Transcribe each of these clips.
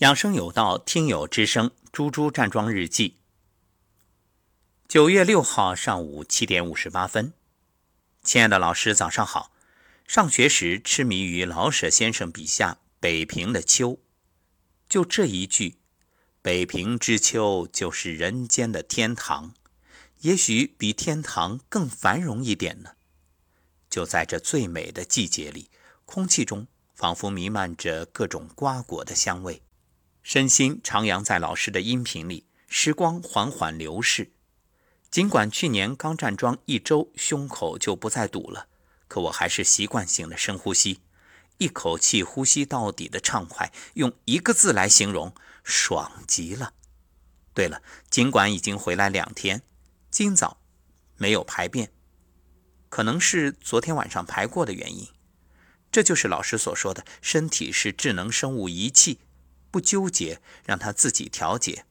养生有道，听友之声，猪猪站桩日记。九月六号上午七点五十八分，亲爱的老师，早上好。上学时痴迷于老舍先生笔下北平的秋，就这一句“北平之秋就是人间的天堂”，也许比天堂更繁荣一点呢。就在这最美的季节里，空气中仿佛弥漫着各种瓜果的香味。身心徜徉在老师的音频里，时光缓缓流逝。尽管去年刚站桩一周，胸口就不再堵了，可我还是习惯性的深呼吸，一口气呼吸到底的畅快，用一个字来形容：爽极了。对了，尽管已经回来两天，今早没有排便，可能是昨天晚上排过的原因。这就是老师所说的，身体是智能生物仪器。不纠结，让他自己调节。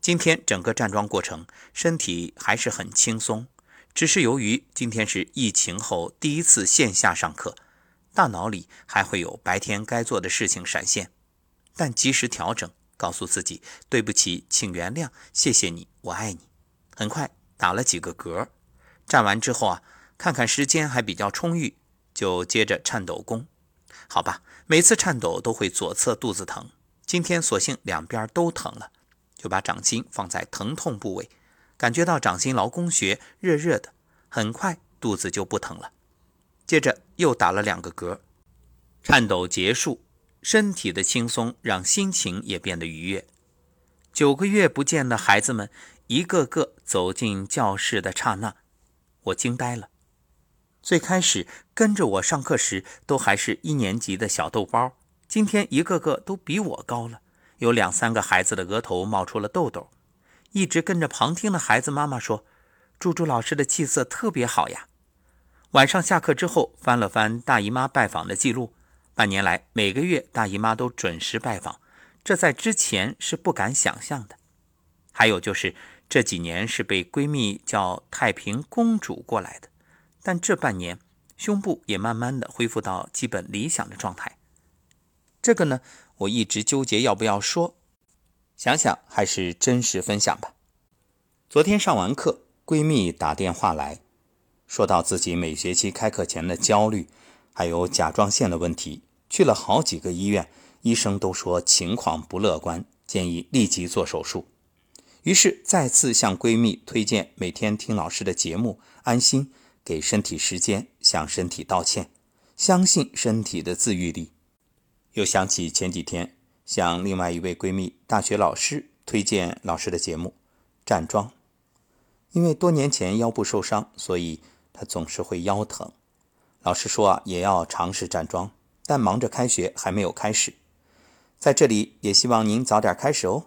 今天整个站桩过程，身体还是很轻松，只是由于今天是疫情后第一次线下上课，大脑里还会有白天该做的事情闪现，但及时调整，告诉自己对不起，请原谅，谢谢你，我爱你。很快打了几个嗝，站完之后啊，看看时间还比较充裕，就接着颤抖功。好吧，每次颤抖都会左侧肚子疼。今天索性两边都疼了，就把掌心放在疼痛部位，感觉到掌心劳宫穴热热的，很快肚子就不疼了。接着又打了两个嗝，颤抖结束，身体的轻松让心情也变得愉悦。九个月不见的孩子们一个个走进教室的刹那，我惊呆了。最开始跟着我上课时，都还是一年级的小豆包。今天一个个都比我高了，有两三个孩子的额头冒出了痘痘。一直跟着旁听的孩子妈妈说：“猪猪老师的气色特别好呀。”晚上下课之后翻了翻大姨妈拜访的记录，半年来每个月大姨妈都准时拜访，这在之前是不敢想象的。还有就是这几年是被闺蜜叫太平公主过来的，但这半年胸部也慢慢的恢复到基本理想的状态。这个呢，我一直纠结要不要说，想想还是真实分享吧。昨天上完课，闺蜜打电话来说到自己每学期开课前的焦虑，还有甲状腺的问题，去了好几个医院，医生都说情况不乐观，建议立即做手术。于是再次向闺蜜推荐每天听老师的节目，安心给身体时间，向身体道歉，相信身体的自愈力。又想起前几天向另外一位闺蜜大学老师推荐老师的节目站桩，因为多年前腰部受伤，所以她总是会腰疼。老师说啊，也要尝试站桩，但忙着开学还没有开始。在这里也希望您早点开始哦。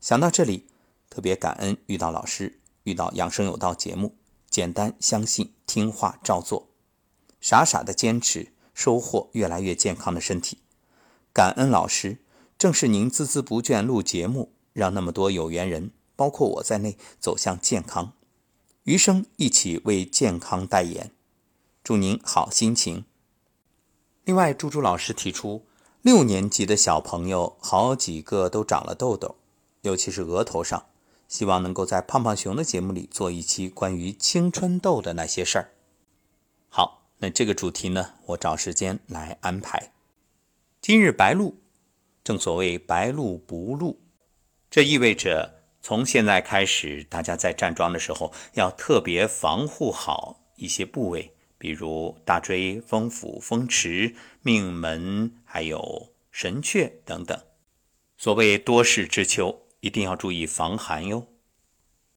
想到这里，特别感恩遇到老师，遇到养生有道节目，简单相信，听话照做，傻傻的坚持，收获越来越健康的身体。感恩老师，正是您孜孜不倦录节目，让那么多有缘人，包括我在内，走向健康。余生一起为健康代言，祝您好心情。另外，猪猪老师提出，六年级的小朋友好几个都长了痘痘，尤其是额头上，希望能够在胖胖熊的节目里做一期关于青春痘的那些事儿。好，那这个主题呢，我找时间来安排。今日白露，正所谓白露不露，这意味着从现在开始，大家在站桩的时候要特别防护好一些部位，比如大椎、风府、风池、命门，还有神阙等等。所谓多事之秋，一定要注意防寒哟。